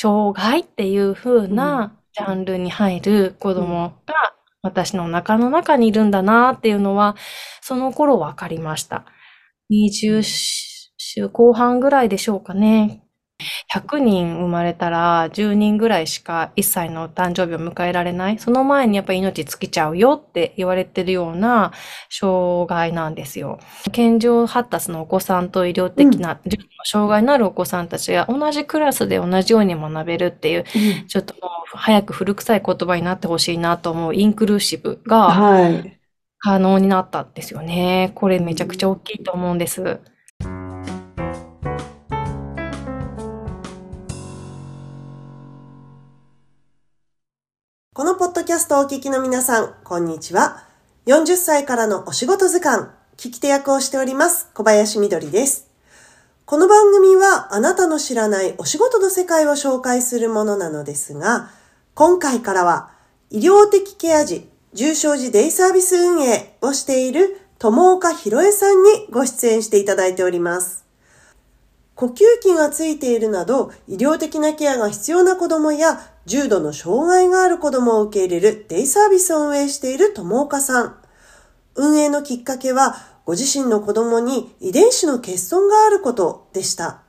障害っていう風うん。なジャンルに入る子うん。供が私の中の中にいるんだなっていうのは、その頃分かりました。う20ん。週後半ぐらいでしょうかね。100人生まれたら10人ぐらいしか1歳の誕生日を迎えられない。その前にやっぱり命尽きちゃうよって言われてるような障害なんですよ。健常発達のお子さんと医療うん。的な重度の障害のあるお子さんたちが同じクラスで同じように学べるっていう、うん。ちょっともう早く古臭い言葉になってほしいなと思うインクルーシブがはい。可能になったんですよね。これうめちゃくちゃん。大きいと思うんです。ポッドキャストをお聞きの皆さん、こんにちは。40歳からのお仕事図鑑、聞き手役をしております、小林みどりです。この番組はあなたの知らないお仕事の世界を紹介するものなのですが、今回からは医療的ケア児、重症児デイサービス運営をしている友岡博恵さんにご出演していただいております。呼吸器がついているなど医療的なケアが必要な子供や重度の障害がある子供を受け入れるデイサービスを運営している友岡さん。運営のきっかけはご自身の子供に遺伝子の欠損があることでした。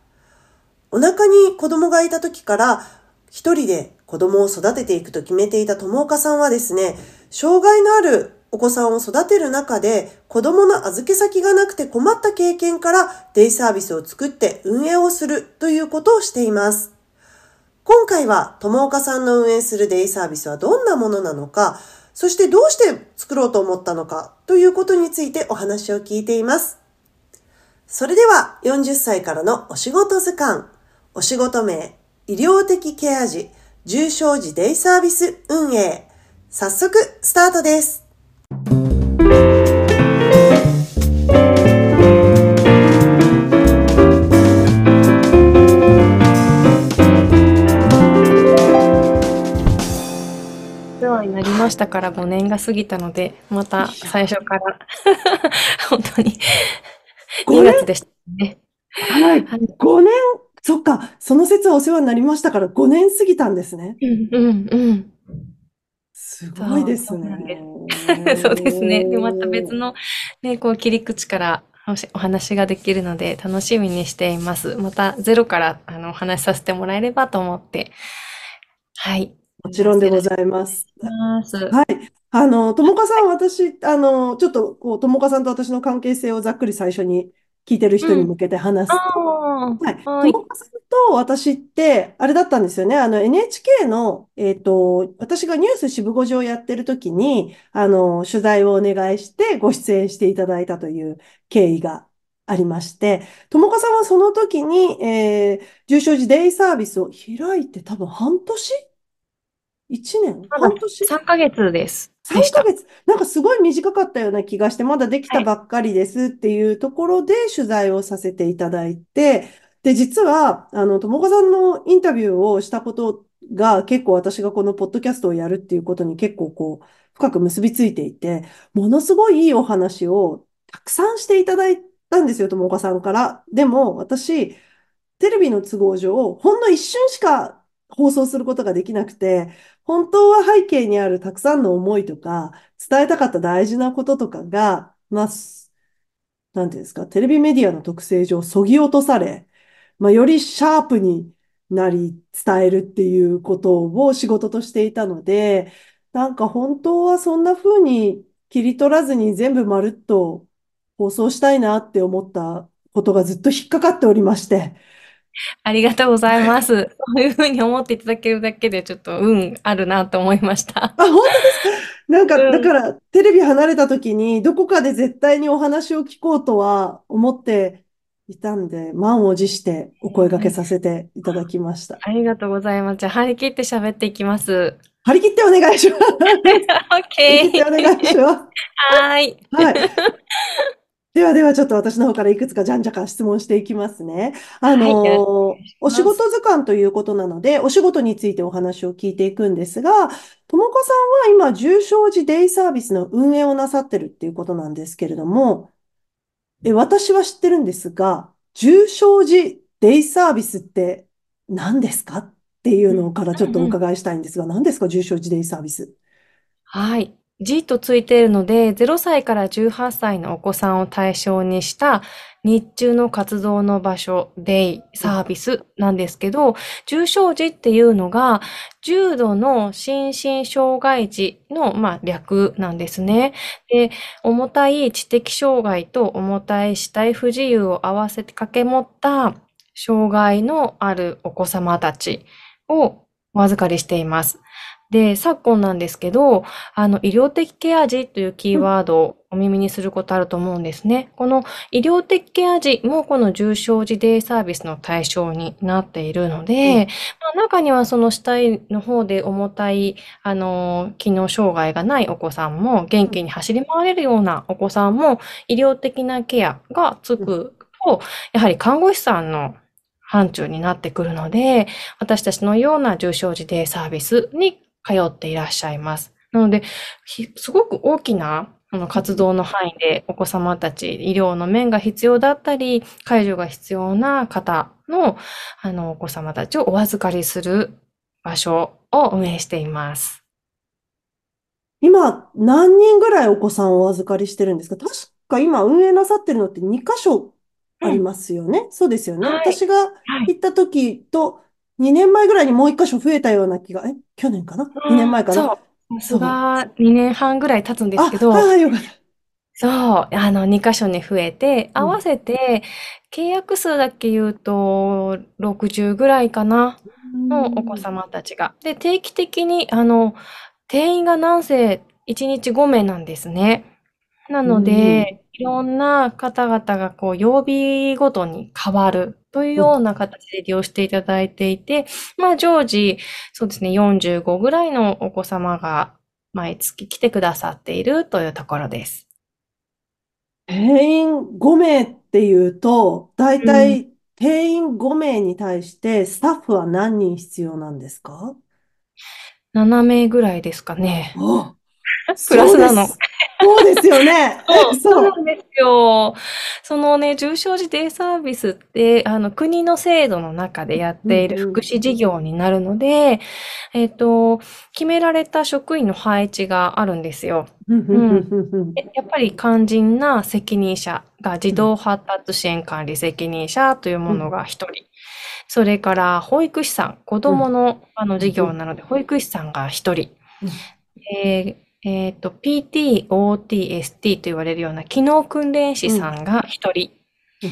お腹に子供がいた時から一人で子供を育てていくと決めていた友岡さんはですね、障害のあるお子さんを育てる中で子供の預け先がなくて困った経験からデイサービスを作って運営をするということをしています。今回は友岡さんの運営するデイサービスはどんなものなのか、そしてどうして作ろうと思ったのかということについてお話を聞いています。それでは40歳からのお仕事図鑑、お仕事名、医療的ケア児、重症児デイサービス運営。早速スタートです。りましたから5年が過ぎたので、また最初から 本当に2 5年月でしたね。はい。はい。5年、そっか。その説はお世話になりましたから5年過ぎたんですね。うんうんうん。すごいですね。す。そうですね。で、また別のね、こう切り口からおしお話ができるので楽しみにしています。またゼロからあのお話しさせてもらえればと思って、はい、もちろんでございます。はい。あの、ともかさん、私、あの、ちょっと、こう、ともかさんと私の関係性をざっくり最初に聞いてる人うん。に向けて話すと、あはい。あ、はい。ともかさんと私って、あれだったんですよね。あの、NHK の、えっと、私がニュース渋5時をやってる時に、あの、取材をお願いしてご出演していただいたという経緯がありまして、ともかさんはその時に、えー、重症児デイサービスを開いて多分半年 ?1 年？半年？3ヶ月です。で3した。ヶ月。なんかすごい短かったような気がして、まだできはい。たばっかりですっていうところで取材をさせていただいて、で、実は、あの、友果さんのインタビューをしたことが結構私がこのポッドキャストをやるっていうことに結構こう、深く結びついていて、ものすごいいいお話をたくさんしていただいたんですよ、友果さんから。でも、私、テレビの都合上、ほんの一瞬しか放送することができなくて、本当は背景にあるたくさんの思いとか、伝えたかった大事なこととかが、まあ、すなんていうんですか、テレビメディアの特性上、そぎ落とされ、まあ、よりシャープになり伝えるっていうことを仕事としていたので、なんか本当はそんな風に切り取らずに全部まるっと放送したいなって思ったことがずっと引っかかっておりまして。ありがとうございます。そういうふうに思っていただけるだけで、ちょっと運あるなと思いました。あ、本当ですか？なんか、うん。だから、テレビ離れた時に、どこかで絶対にお話を聞こうとは思っていたんで、満を持してお声掛けさせていただきました。ありがとうございます。じゃあ、張り切って喋っていきます。張り切ってお願いします。張り切って OK。お願いします。はーい。はい。ではではちょっと私の方からいくつかじゃんじゃか質問していきますね。あの願いお仕。事図鑑ということなので、お仕事についてお話を聞いていくんですが、ともこさんは今、重症児デイサービスの運営をなさってるっていうことなんですけれども、え、私は知ってるんですが、重症児デイサービスって何ですか？っていうのからちょっとお伺いしたいんですが、何ですか、重症児デイサービス？はい。G とついているので、0歳から18歳のお子さんを対象にした日中の活動の場所、デイサービスなんですけど、重症児っていうのが、重度の心身障害児の、まあ、略なんですね。で、重たい知的障害と重たい肢体不自由を合わせて掛け持った障害のあるお子様たちをお預かりしています。で、昨今なんですけど、あの、医療的ケア児というキーワードをお耳にすることあると思うんですね。この医療的ケア児もこの重症児デイサービスの対象になっているので、まあ、中にはその死体の方で重たい、あの、機能障害がないお子さんも、元気に走り回れるようなお子さんも、医療的なケアがつくと、やはり看護師さんの範疇になってくるので、私たちのような重症児デイサービスに通っていらっしゃいます。なので、ひすごく大きなあの活動の範囲でお子様たち、医療の面が必要だったり、介助が必要な方の、あの、お子様たちをお預かりする場所を運営しています。今、何人ぐらいお子さんをお預かりしてるんですか？確か今運営なさってるのって2箇所ありますよね。そうですよね。はい私がはい。行った時と2年前ぐらいにもう1箇所増えたような気が、え、去年かな ?2 年前かな？そう。さすが2年半ぐらい経つんですけど、あ、ああ、よかった。そう、あの、2箇所に増えて、うん合わせて、契約数だけ言うと、60ぐらいかな、のお子様たちが。で、定期的に、あの、定員がなんせ1日5名なんですね。なので、いろんな方々がこう、曜日ごとに変わるというような形で利用していただいていて、まあ、常時、そうですね、45ぐらいのお子様が毎月来てくださっているというところです。定員5名っていうと、だいたい定員5名に対してスタッフは何人必要なんですか？7名ぐらいですかね。お プラスなのそうです。よね。そうそう。なんですよ。そのね、重症児デイサービスって、あの、国の制度の中でやっているうんうん福祉事業になるので、えっと、決められた職員の配置があるんですよ。うんやっぱり肝心な責任者が児童発達支援管理責任者というものが一人。それから保育士さん、子供のあの事業なので保育士さんが一人。えーえーと、PT、OT、ST と言われるような機能訓練士さんが一人。うん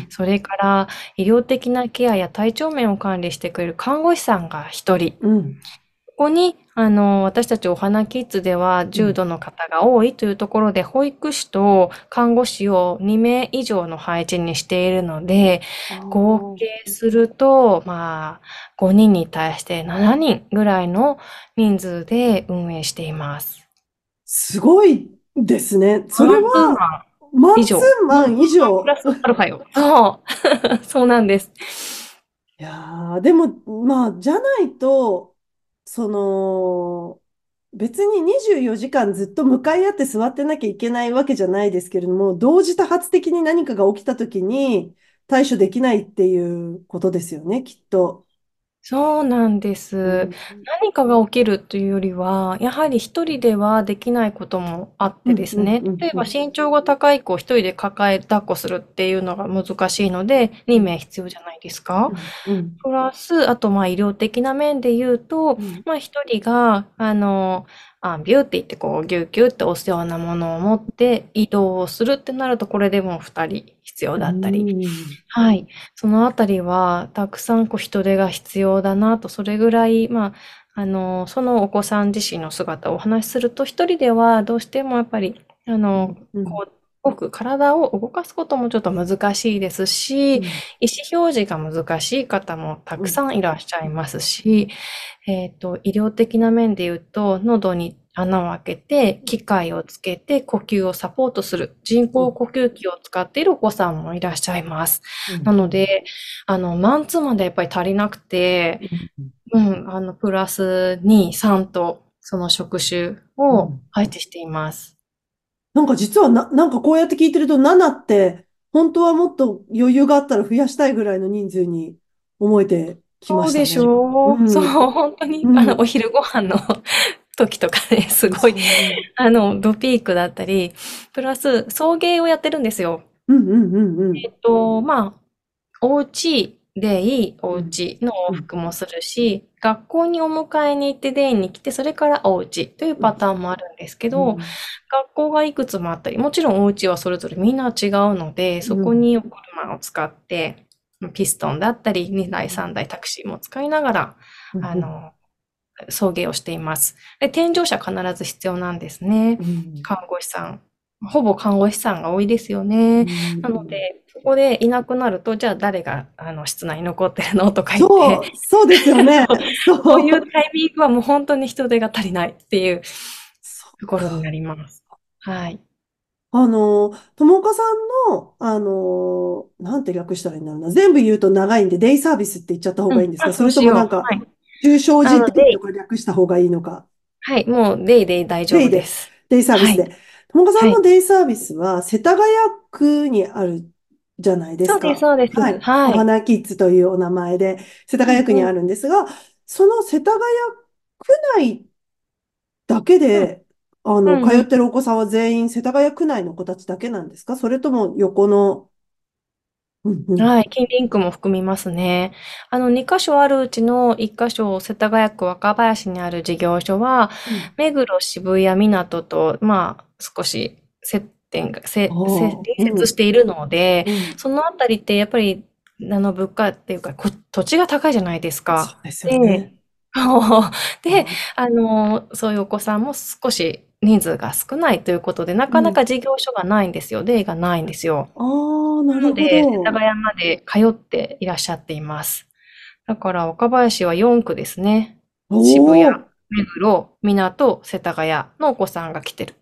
それから医療的なケアや体調面を管理してくれる看護師さんが一人。うん。ここに、あの、私たちお花キッズでは重度の方が多いというところで、保育士と看護師を2名以上の配置にしているので、合計すると、まあ、5人に対して7人ぐらいの人数で運営しています。すごいですね。それは、マンツー以上マン以上プ。ラスアルファよ。そう。そうなんです。いやー、でも、まあ、じゃないと、その、別に24時間ずっと向かい合って座ってなきゃいけないわけじゃないですけれども、同時多発的に何かが起きた時に対処できないっていうことですよね、きっと。そうなんです。何かが起きるというよりは、やはり一人ではできないこともあってですねうんうんうんうん。例えば身長が高い子を一人で抱え抱っこするっていうのが難しいので、2名必要じゃないですか。うんプラス、あとまあ医療的な面で言うと、うんまあ一人が、あの、アンビューって言ってこうギュッギュッって押すようなものを持って移動をするってなると、これでも二人必要だったり。うんはい。そのあたりは、たくさんこう人手が必要だなと、それぐらい、まあ、あの、そのお子さん自身の姿をお話しすると、一人ではどうしてもやっぱり、あの、うんこう、動く体を動かすこともちょっと難しいですし、意思表示が難しい方もたくさんいらっしゃいますし、えっと、医療的な面で言うと、喉に穴を開けて、機械をつけて呼吸をサポートする人工呼吸器を使っているお子さんもいらっしゃいます。なので、あの、マンツーマンでやっぱり足りなくて、うん、あの、プラス2、3と、その職種を配置しています。なんか実はな、なんかこうやって聞いてると7って本当はもっと余裕があったら増やしたいぐらいの人数に思えてきましたね。そうでしょうんそう、本当に、うんあの、お昼ご飯の時とかね、すごい、あの、ドピークだったり、プラス、送迎をやってるんですよ。うんうんうんうん。えっと、まあ、お家でいいお家の往復もするし、学校にお迎えに行ってデイに来て、それからお家というパターンもあるんですけど、学校がいくつもあったり、もちろんお家はそれぞれみんな違うので、そこにお車を使って、ピストンだったり、2台3台タクシーも使いながら、うんあ、の、送迎をしています。で、添乗者必ず必要なんですね。うん看護師さん。ほぼ看護師さんが多いですよね。なの、で、そこでいなくなると、じゃあ誰が、あの、室内に残ってるのとか言って、、そうですよね。そういうタイミングはもう本当に人手が足りないっていうところになります。はい。あの、友岡さんの、あの、なんて略したらいいんだろうな。全部言うと長いんで、デイサービスって言っちゃった方がいいんですか？うんあそれともなんか、はい。重症時あの点とか略した方がいいのか。はい。もう、デイデイ大丈夫です。デイサービスはで。友岡さんのデイサービスは、世田谷区にあるじゃないですか。そうです、そうです。はい。はい。お花キッズというお名前で、世田谷区にあるんですが、その世田谷区内だけで、あの、うんうん通ってるお子さんは全員世田谷区内の子たちだけなんですか？それとも横の、うんうん。はい。近隣区も含みますね。あの、2箇所あるうちの1箇所、世田谷区若林にある事業所は、目黒、渋谷、港と、まあ、少し接点が、せ、せ、おー隣接しているので、うんそのあたりってやっぱり、あの、物価っていうか、こ土地が高いじゃないですそか。うですよね。で、あの、そういうお子さんも少し人数が少ないということで、なかなか事業所がないんですよ。デイがないんですよ。ああ、なるほなので、世ど。田谷まで通っていらっしゃっています。だから、若林は4区ですね。渋谷、目黒、港、世田谷のお子さんが来てる。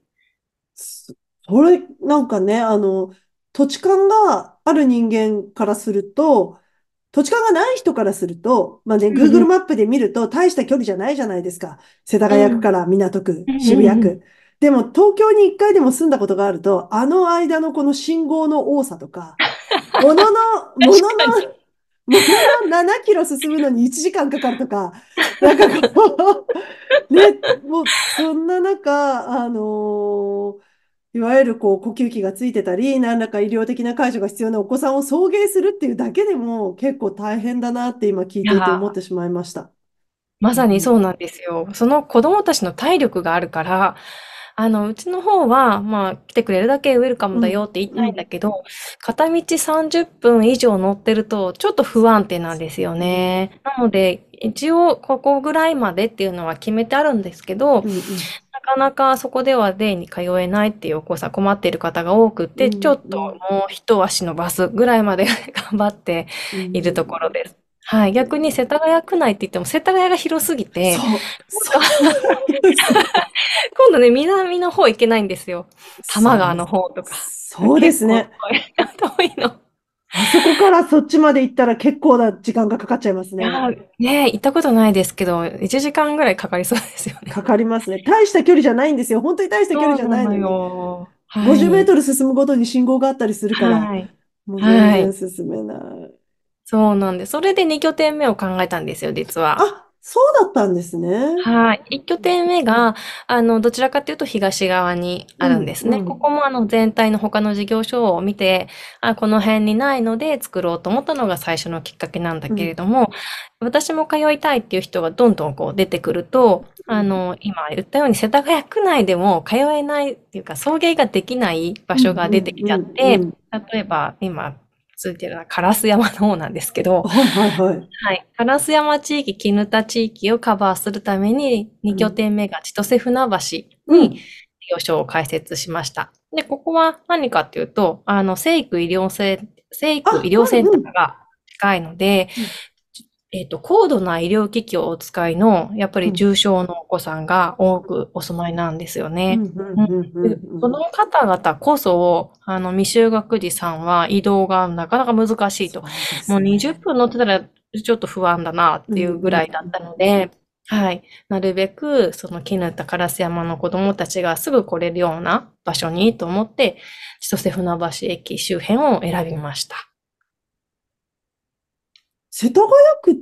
それ、なんかね、あの、土地勘がある人間からすると、土地勘がない人からすると、まあね、Google マップで見ると大した距離じゃないじゃないですか。世田谷区から港区う、ん渋谷区。でも東京に一回でも住んだことがあると、あの間のこの信号の多さとか、ものの、ものの、ものの7キロ進むのに1時間かかるとか、なんかこう、ね、もう、そんな中、あのーいわゆるこう呼吸器がついてたり、何らか医療的な介助が必要なお子さんを送迎するっていうだけでも結構大変だなって今聞いていて思ってしまいました。まさにそうなんですよ。その子供たちの体力があるから、あの、うちの方は、まあ、来てくれるだけウェルカムだよって言いたいんだけど、片道30分以上乗ってると、ちょっと不安定なんですよね。なので、一応、ここぐらいまでっていうのは決めてあるんですけど、うんうんなかなかそこではデイに通えないっていうお子さん困っている方が多くて、うんちょっともう一足伸ばすぐらいまで 頑張っているところです。はい。逆に世田谷区内って言っても世田谷が広すぎて、今度ね、南の方行けないんですよ。多摩川の方とか。そうですね。遠いの。あそこからそっちまで行ったら結構な時間がかかっちゃいますね。ね行ったことないですけど、1時間ぐらいかかりそうですよね。かかりますね。大した距離じゃないんですよ。本当に大した距離じゃないのに。よ。50メートル進むごとに信号があったりするから、はい。もう全然進めない。そうなんです。それで2拠点目を考えたんですよ、実は。あ、そうだったんですね。はい。1拠点目が、あの、どちらかというと東側にあるんですね。うんうんここもあの、全体の他の事業所を見て、あ、この辺にないので作ろうと思ったのが最初のきっかけなんだけれども、私も通いたいっていう人がどんどんこう出てくると、あの、今言ったように世田谷区内でも通えないっていうか、送迎ができない場所が出てきちゃって、うんうんうん例えば今、ついてるのは烏山の方なんですけど、はいはいはい。はい。烏山地域、絹田地域をカバーするために、2拠点目が千歳船橋うんに事業所を開設しました。で、ここは何かっていうと、あの、生育医療セン、生育医療センターが近いのでうん、えっと、高度な医療機器をお使いの、やっぱり重症のお子さんが多くお住まいなんですよね。その方々こそ、あの、未就学児さんは移動がなかなか難しいと。もう20分乗ってたらちょっと不安だなっていうぐらいだったので、はい。なるべく、その絹田烏山の子供たちがすぐ来れるような場所にと思って、千歳船橋駅周辺を選びました。世田谷区っ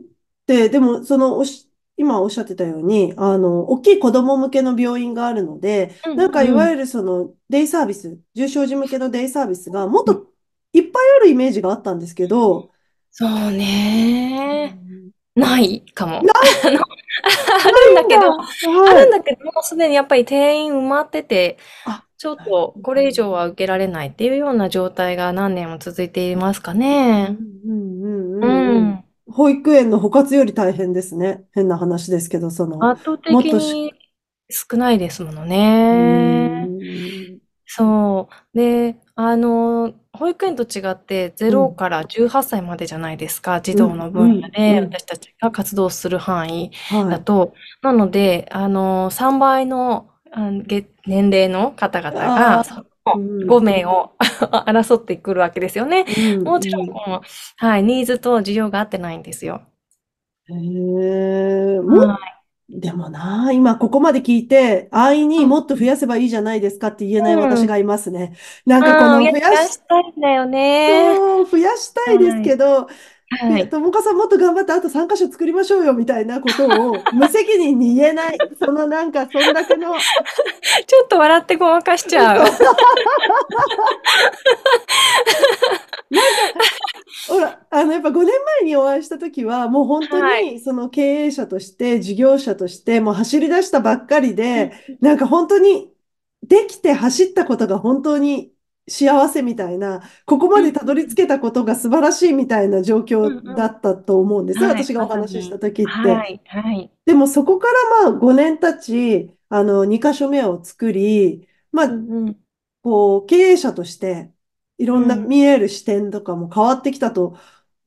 で、でも、その、おし、今おっしゃってたように、あの、大きい子供向けの病院があるので、うんなんかいうんわゆるその、デイサービス、重症児向けのデイサービスがもっといっぱいあるイメージがあったんですけど、そううね。んないかも。あるんだけど、あはい。るんだけど、もうすでにやっぱり定員埋まっててあ、ちょっとこれ以上は受けられないっていうような状態が何年も続いていますかね。うんう。ん。保育園の補活より大変ですね。変な話ですけど、その、圧倒もっとし、的に少ないですものうね。ん、そう。で、あの、保育園と違ってう0ん、から18歳までじゃないですか。児童の分野でうん。私たちが活動する範囲はい。だと。なので、あの、3倍の年齢の方々が、5名を 争ってくるわけですよね。うん、もちろん、うこの、はい、ニーズと需要が合ってないんですよ。ん。へえ、はい。でもな、今ここまで聞いて、安易にうんもっと増やせばいいじゃないですかって言えないうん。私がいますね。なんかこうん、いや、の増やし、たいんだよね。そう、増やしたいですはい。けど、はいい。や、友果さんもっと頑張ってあと3箇所作りましょうよみたいなことを無責任に言えない。そのなんか、そんだけの、ちょっと笑ってごまかしちゃう。ほら、あの、やっぱ5年前にお会いした時は、もう本当はい。にその経営者として、事業者として、もう走り出したばっかりうんで、なんか本当にできて走ったことが本当に幸せみたいな、ここまでうんたどり着けたことが素晴らしいみたいな状う況んうんだったと思うんですね、はい、私がお話ししたに。時って。はい、はい。でもそこからまあ5年経ち、あの、2箇所目を作り、まあ、うんうん。こう、経営者として、いろんなうん。見える視点とかも変わってきたと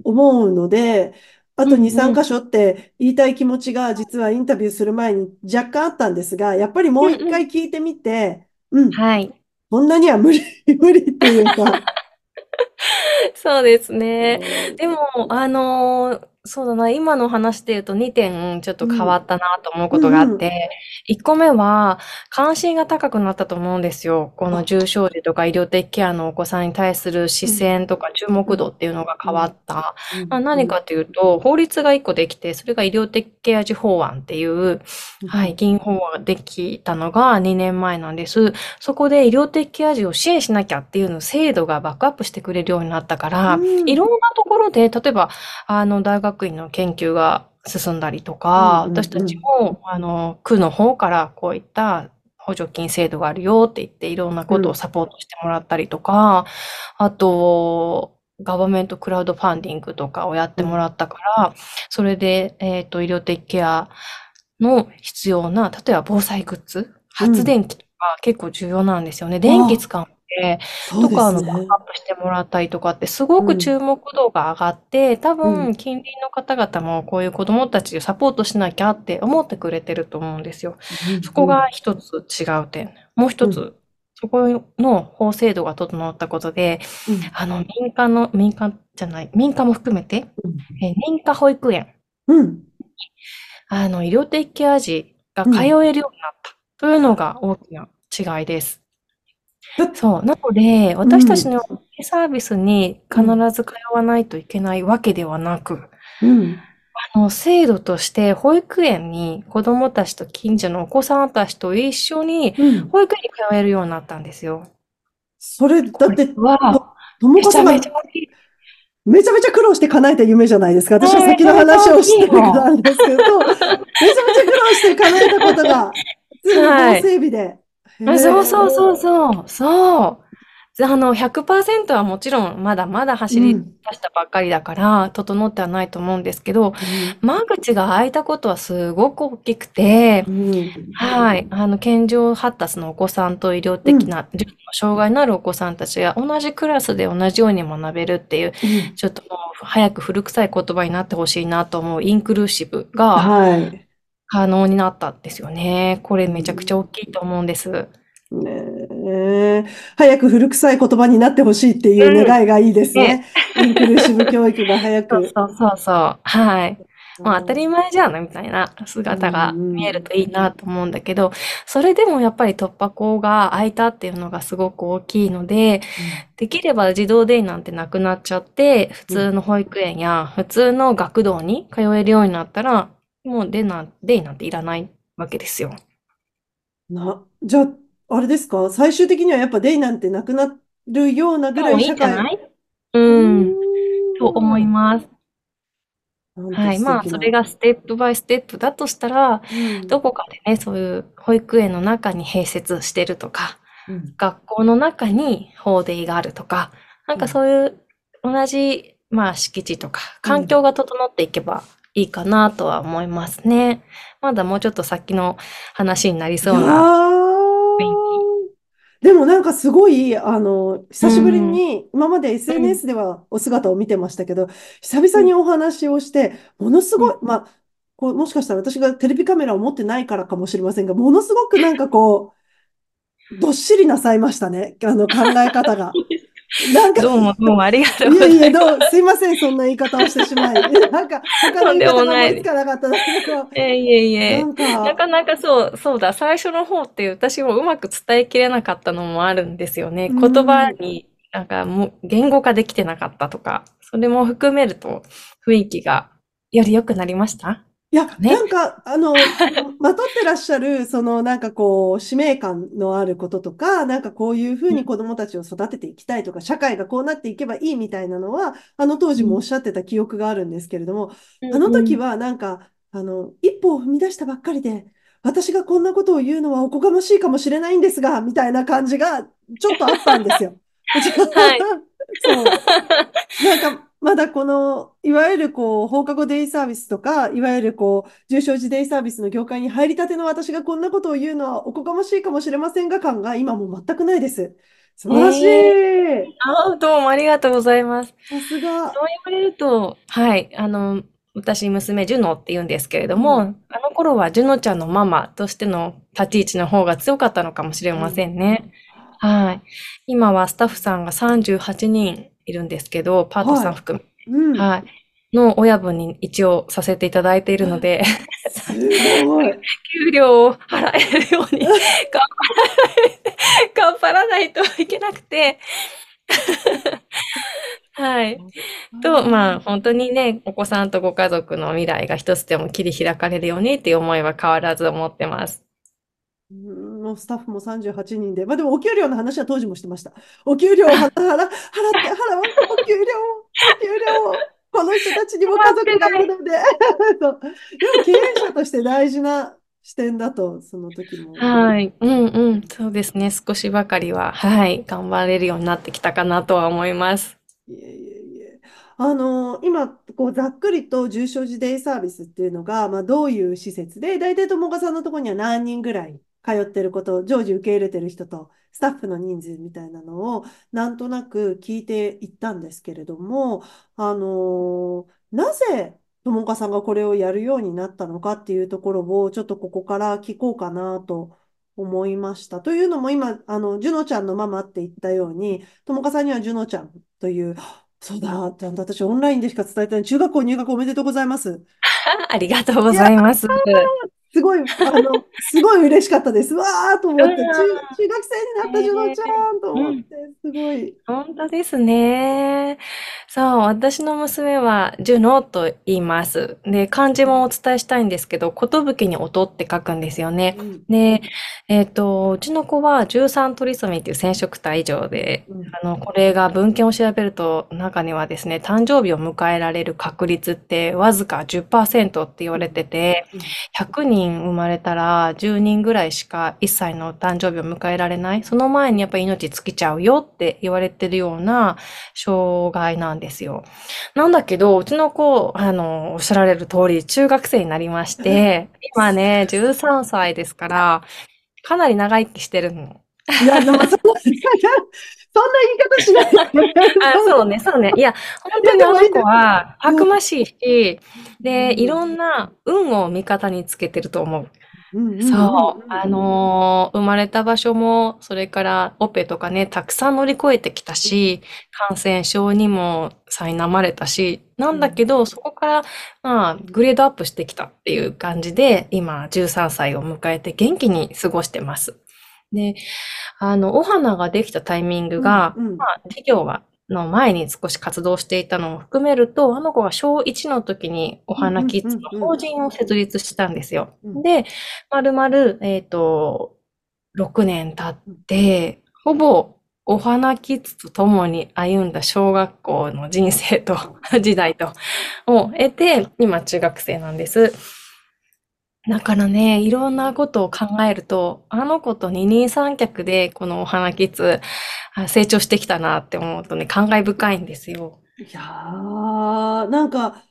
思うので、あと2、うんう3ん。箇所って言いたい気持ちが実はインタビューする前に若干あったんですが、やっぱりもううん一うん。回聞いてみて、うん、はい。こんなには無理、無理っていうか、そうですうね。でん、も、あのーそうだな、今の話で言うと2点ちょっと変わったなと思うこうん、うん。とがあって、1個目は関心が高くなったと思うんですよ。このあ、重症児とか医療的ケアのお子さんに対する視うん、線とか注うん、目度っていうのがうん、変わった。うん、うまあ何ん、かというと、法律が1個できて、それが医療的ケア児法案っていう、うんはい、議員法案ができたのが2年前なんです。そこで医療的ケア児を支援しなきゃっていうの制度がバックアップしてくれるようになったかうら、いん、ろんなところで、例えば、あの、大学院の研究が進んだりとうん、か、うん、私たちうん、も、あの、区の方からこういった補助金制度があるよって言って、いろんなことをうん、サポートしてもらったりとか、あと、ガバメントクラウドファンディングとかをやってうん、もらったから、それで、えっと、医療的ケアの必要な、例えば防災グッズ、う発ん。電機とか結構重要なんですよね。電気あ、使うんで、そうでとか、あの。バックアップしてもらったりとかって、すごくうん、注目度が上がって、多うん、分、近隣の方々もこういう子供たちをサポートしなきゃって思ってくれてると思うんですよ。そこうん、が一つ違う点。もう一うん、つ、そこの法制度が整ったことで、うん、あの、民間の、民間じゃない、民間も含めて、うん、えー認可保育園、うん、あの、医療的ケア児がうん通えるようになったというのが大きな違いです。だ、そう。なので、う私たちん、のサービスに必うん、ず通わないといけないわけではなく、うん、あの、制度として保育園に子供たちと近所のお子さんたちと一緒にうん。保育園に通えるようになったんですよ。それ、だって、と、は、めちゃめちゃ。めちゃめちゃ苦労して叶えた夢じゃないですか。私はめ先の話をしてるかきいの。らなんですけど、めちゃめちゃ苦労して叶えたことが、全部法はい。整備で。へあそうそうそうえ。そう、そう。あの、100%はもちろんまだまだ走りうん。出したばっかりだから、整ってはないと思うんですけど、間口が開いたことはすごく大きくて、うん。うん。はい。あの、健常発達のお子さんと医療うん。的な、重度の障害のあるお子さんたちが同じクラスで同じように学べるっていう、うんちょっともう早く古臭い言葉になってほしいなと思うインクルーシブがはい。可能になったんですよね。これうめちゃくちゃん大きいと思うんです。ねえ。早く古臭い言葉になってほしいっていううん。願いがいいですね。ね。インクルーシブ教育が早く。そうそうそう。はい。まあ当たり前じゃんみたいな姿が見えるといいなと思うんだけど、それでもやっぱり突破口が開いたっていうのがすごく大きいので、できれば児童デイなんてなくなっちゃって、普通の保育園や普通の学童に通えるようになったら、もうデイなん、デイなんていらないわけですよ。な、じゃあ、あれですか？最終的にはやっぱデイなんてなくなるようなぐらい社会。うん、と思います。はい。まあ、それがステップバイステップだとしたら、うん、どこかでね、そういう保育園の中に併設してるとか、うん、学校の中に法デイがあるとか、なんかそういう同じ、まあ、敷地とか、環境が整っていけばいいかなとは思いますね。まだもうちょっと先の話になりそうな。でもなんかすごい、あの、久しぶりに、今まで SNS ではお姿を見てましたけど、久々にお話をして、ものすごい、まあ、こうもしかしたら私がテレビカメラを持ってないからかもしれませんが、ものすごくなんかこう、どっしりなさいましたね。あの考え方が。なんか、どうもどうもありがとうございます。いやいや、どう、すいません、そんな言い方をしてしまい。なんか、他の言い方が思いつかなかったんだけど。えいえいえ。なんか、なかなかそう、そうだ、最初の方って私もうまく伝えきれなかったのもあるんですよね。言葉に、なんかもう、言語化できてなかったとか、それも含めると雰囲気がより良くなりました？いや、ね、なんか、あの、まとってらっしゃる、その、なんかこう、使命感のあることとか、なんかこういうふうに子供たちを育てていきたいとか、社会がこうなっていけばいいみたいなのは、あの当時もおっしゃってた記憶があるんですけれども、あの時はなんか、あの、一歩を踏み出したばっかりで、私がこんなことを言うのはおこがましいかもしれないんですが、みたいな感じがちょっとあったんですよ。はい、そう。なんか、まだこの、いわゆるこう、放課後デイサービスとか、いわゆるこう、重症児デイサービスの業界に入りたての私がこんなことを言うのはおこがましいかもしれませんが、感が今も全くないです。素晴らしい。えー、あどうもありがとうございます。さすが。そう言われると、はい、あの、私、娘、ジュノって言うんですけれども、うん、あの頃はジュノちゃんのママとしての立ち位置の方が強かったのかもしれませんね。うん、はい。今はスタッフさんが38人いるんですけど、パートさん含め。うん、はい。の親分に一応させていただいているので、すごい。給料を払えるように頑張らない、頑張らないといけなくて、はい。と、まあ、本当にね、お子さんとご家族の未来が一つでも切り開かれるようにっていう思いは変わらず思ってます。のスタッフも38人で、まあでもお給料の話は当時もしてました。お給料を 払、って、払わお給料、お給料この人たちにも家族がいるので でも経営者として大事な視点だと、その時も。はい。うんうん。そうですね。少しばかりは、はい。頑張れるようになってきたかなとは思います。いえいえいえ。あの、今、こう、ざっくりと重症児デイサービスっていうのが、まあ、どういう施設で、大体友果さんのところには何人ぐらい通ってること、常時受け入れてる人と、スタッフの人数みたいなのを、なんとなく聞いていったんですけれども、あのなぜ、友果さんがこれをやるようになったのかっていうところを、ちょっとここから聞こうかなと思いました。というのも今、あの、ジュノちゃんのママって言ったように、友果さんにはジュノちゃんという、そうだ、ちゃんと私オンラインでしか伝えてない。中学校入学おめでとうございます。ありがとうございます。すごい、あの、すごい嬉しかったです。わーと思って、中、中学生になったジュノちゃんと思って、すごい。本当ですね。そう、私の娘はジュノと言います。で、漢字もお伝えしたいんですけど、ことぶきに音って書くんですよね。うん、で、えっ、ー、と、うちの子は13トリソミっていう染色体以上で、うん、あの、これが文献を調べると、中にはですね、誕生日を迎えられる確率ってわずか10%って言われてて、100人人生まれたら10人ぐらいしか1歳の誕生日を迎えられない。その前にやっぱり命尽きちゃうよって言われてるような障害なんですよ。なんだけど、うちの子、あの、おっしゃられる通り中学生になりまして、今ね、13歳ですから、かなり長生きしてるの。いや、でもそそんな言い方しない。あ、そうね、そうね。いや、本当にあの子は、たくましいし、で、いろんな運を味方につけてると思う。うんうんそう、うんあのー生まれた場所も、それからオペとかね、たくさん乗り越えてきたし、感染症にも苛まれたし、なんだけど、そこから、まあ、グレードアップしてきたっていう感じで、今、13歳を迎えて元気に過ごしてます。で、あの、お花ができたタイミングが、うんうんまあ、授業は、の前に少し活動していたのを含めると、あの子が小1の時にお花キッズの法人を設立したんですよ。うんで、まるまる、えっと、6年経って、ほぼお花キッズと共に歩んだ小学校の人生と、時代と、を得て、今中学生なんです。だからね、いろんなことを考えると、あの子と二人三脚でこのお花キッズ、あ成長してきたなって思うとね、感慨深いんですよ。いやー、なんか、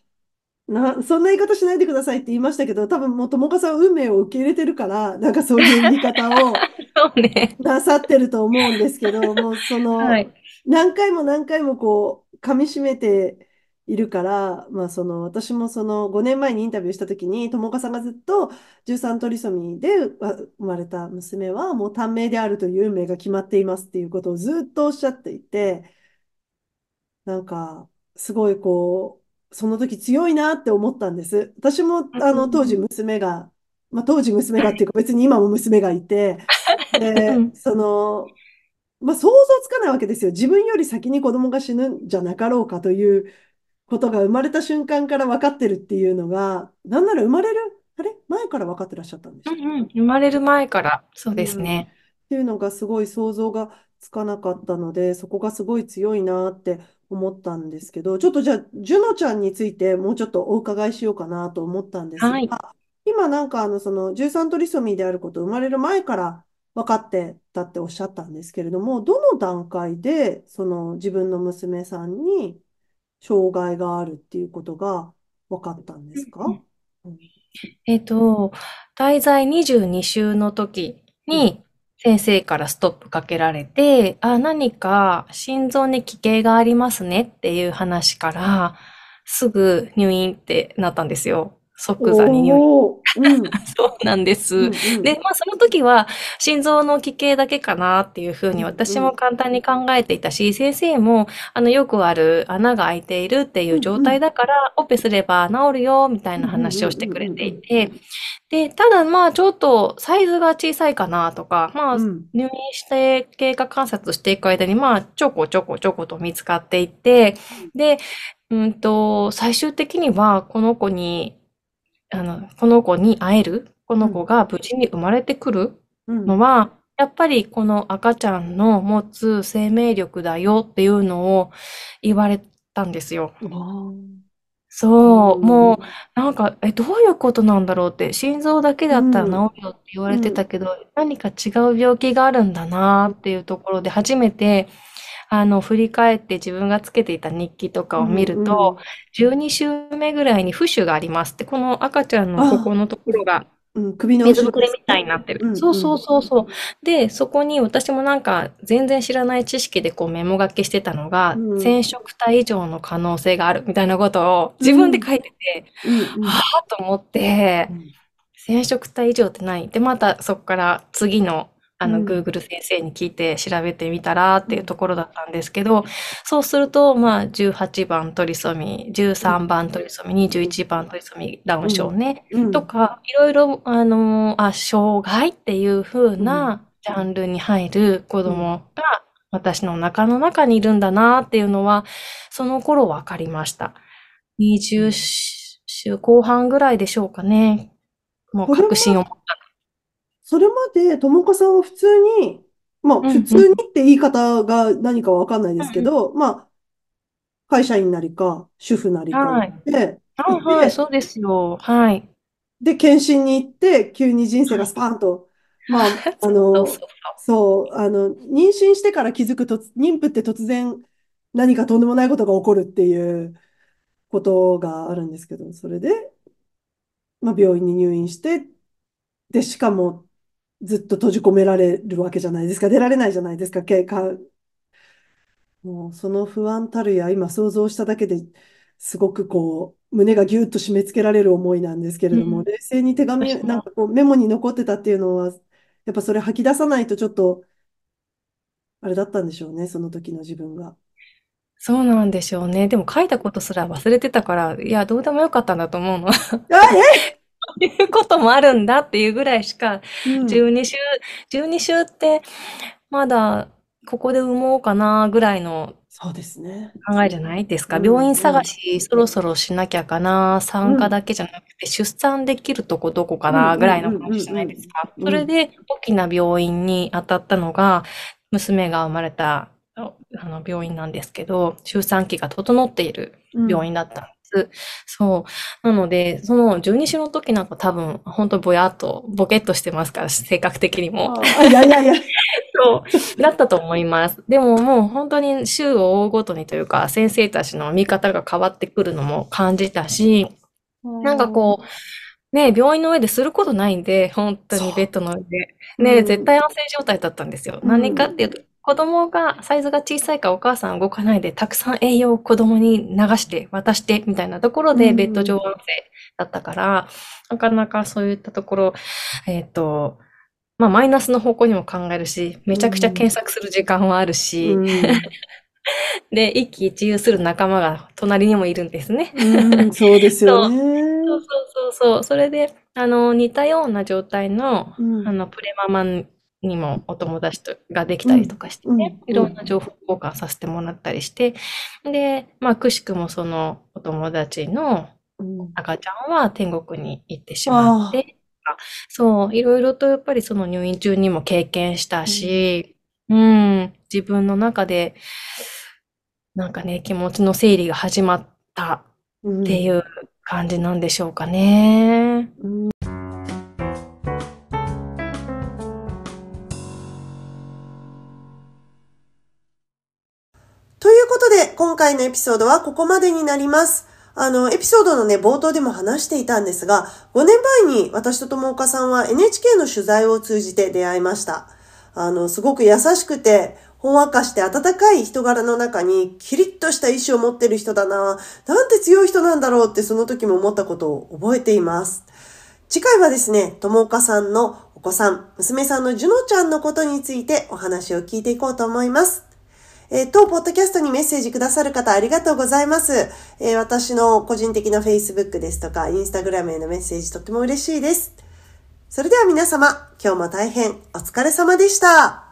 な、そんな言い方しないでくださいって言いましたけど、多分もう友果さんは運命を受け入れてるから、なんかそういう言い方を そうね。なさってると思うんですけど、もうその、はい。何回も何回もこう、噛み締めているから、まあその、私もその5年前にインタビューした時に、友果さんがずっと13トリソミーであ生まれた娘はもう短命であるという運命が決まっていますっていうことをずっとおっしゃっていて、なんか、すごいこう、その時強いなって思ったんです。私も、あの、当時娘が、まあ当時娘がっていうか別に今も娘がいて、でうん、その、まあ想像つかないわけですよ。自分より先に子供が死ぬんじゃなかろうかということが生まれた瞬間から分かってるっていうのが、なんなら生まれる、あれ？前から分かってらっしゃったんでしうんうん。生まれる前から、そうですね。っていうのがすごい想像がつかなかったので、そこがすごい強いなって思ったんですけど、ちょっとじゃあ、ジュノちゃんについてもうちょっとお伺いしようかなと思ったんですはい。が、今なんかあの、その13トリソミーであること生まれる前から分かってたっておっしゃったんですけれども、どの段階でその自分の娘さんに障害があるっていうことが分かったんですか？うんえっと、滞在22週の時に先生からストップかけられて、あ、何か心臓に奇形がありますねっていう話から、すぐ入院ってなったんですよ。即座に入院。うん。そうなんです。うんうん。で、まあその時は心臓の奇形だけかなっていうふうにうん私も簡単に考えていたし、先生もあのよくある穴が開いているっていう状態だから、オペすれば治るよみたいな話をしてくれていて、で、ただまあちょっとサイズが小さいかなとか、まあうん。入院して経過観察していく間にまあちょこちょこちょこと見つかっていって、で、うんと、最終的にはこの子にあの、この子に会える、この子が無事に生まれてくる？うん。のは、やっぱりこの赤ちゃんの持つ生命力だよっていうのを言われたんですよ。そう、うん。もうなんか、え、どういうことなんだろうって、心臓だけだったらうん治るよって言われてたけど、何か違う病気があるんだなっていうところで初めて、あの、振り返って自分がつけていた日記とかを見ると、12週目ぐらいに浮腫がありますって、この赤ちゃんのここのところがうん、首の水れみたいになってる。うんそうそうそうそう。で、そこに私もなんか全然知らない知識でこうメモ書きしてたのが、うん。染色体以上の可能性があるみたいなことを自分で書いてて、うんうん。はぁと思って、うん。染色体以上って何で、またそこから次のあの、うん。Google 先生に聞いて調べてみたらっていうところだったんですけど、そうすると、まあ、18番トリソミー、13番トリソミー、21番トリソミー、ダウン症ね、うん。とか、いろいろ、あのーあ、障害っていう風なジャンルに入る子供が私の中の中にいるんだなっていうのは、その頃分かりました。20週後半ぐらいでしょうかね。もう確信を持った。それまで、ともかさんは普通に、まあ、うんうん普通にって言い方が何かわかんないですけど、まあ、会社員なりか、主婦なりかはいで、はいではい、そうですよ。はい。で、検診に行って、急に人生がスパンと、まあ、あそのそう、あの、妊娠してから気づくと、妊婦って突然何かとんでもないことが起こるっていうことがあるんですけど、それで、まあ、病院に入院して、で、しかもずっと閉じ込められるわけじゃないですか。出られないじゃないですか、経過。もう、その不安たるや、今想像しただけですごくこ胸がギュッと締め付けられる思いなんですけれども、うん。冷静に手紙、なんかこうメモに残ってたっていうのは、やっぱそれ吐き出さないとちょっと、あれだったんでしょうね、その時の自分が。そうなんでしょうね。でも書いたことすら忘れてたから、いや、どうでもよかったんだと思うの。あ、えいうこともあるんだっていうぐらいしか、うん。12週、12週って、まだ、ここで産もうかな、ぐらいのそうですね。考えじゃないですか。うん、病院うん、探し、そろそろしなきゃかな、うん、産科だけじゃなくて、出産できるとこどこかうん、な、うん、ぐらいのうん、話じゃないでうん、すか。それで、大きな病院に当たったのが、娘が生まれた、ああの、病院なんですけど、周産期が整っているうん、病院だったん。そう。なので、その12週の時なんか多分、本当ぼやっと、ボケっとしてますから、性格的にも。いやいやいや。そう、だったと思います。でももう本当に週を追うごとにというか、先生たちの見方が変わってくるのも感じたし、なんかこう、ね、病院の上ですることないんで、本当にベッドの上で。ね、うん絶対安静状態だったんですよ。うん何かっていうと、子供がサイズが小さいからお母さん動かないで、たくさん栄養を子供に流して、渡して、みたいなところでうんベッド上安静だったから、なかなかそういったところ、えっと、まあマイナスの方向にも考えるし、めちゃくちゃ検索する時間はあるし、うん、で、一喜一憂する仲間が隣にもいるんですね。うん、そうですよね。そうそうそうそう。それで、あの、似たような状態の、うんあの、プレママにもお友達とができたりとかしてね、うんいろんな情報交換させてもらったりして、で、まあ、くしくもそのお友達のうん。赤ちゃんは天国に行ってしまって、そう、いろいろとやっぱりその入院中にも経験したし、うん、自分の中で、なんかね、気持ちの整理が始まったうん。っていう感じなんでしょうかね。うん今回のエピソードはここまでになります。あの、エピソードのね、冒頭でも話していたんですが、5年前に私と友岡さんは NHK の取材を通じて出会いました。あの、すごく優しくて、ほんわかして温かい人柄の中に、キリッとした意志を持ってる人だななんて強い人なんだろうってその時も思ったことを覚えています。次回はですね、友岡さんのお子さん、娘さんのジュノちゃんのことについてお話を聞いていこうと思います。えー当ポッドキャストにメッセージくださる方ありがとうございます。えー私の個人的な Facebook ですとか、Instagram へのメッセージとっても嬉しいです。それでは皆様、今日も大変お疲れ様でした。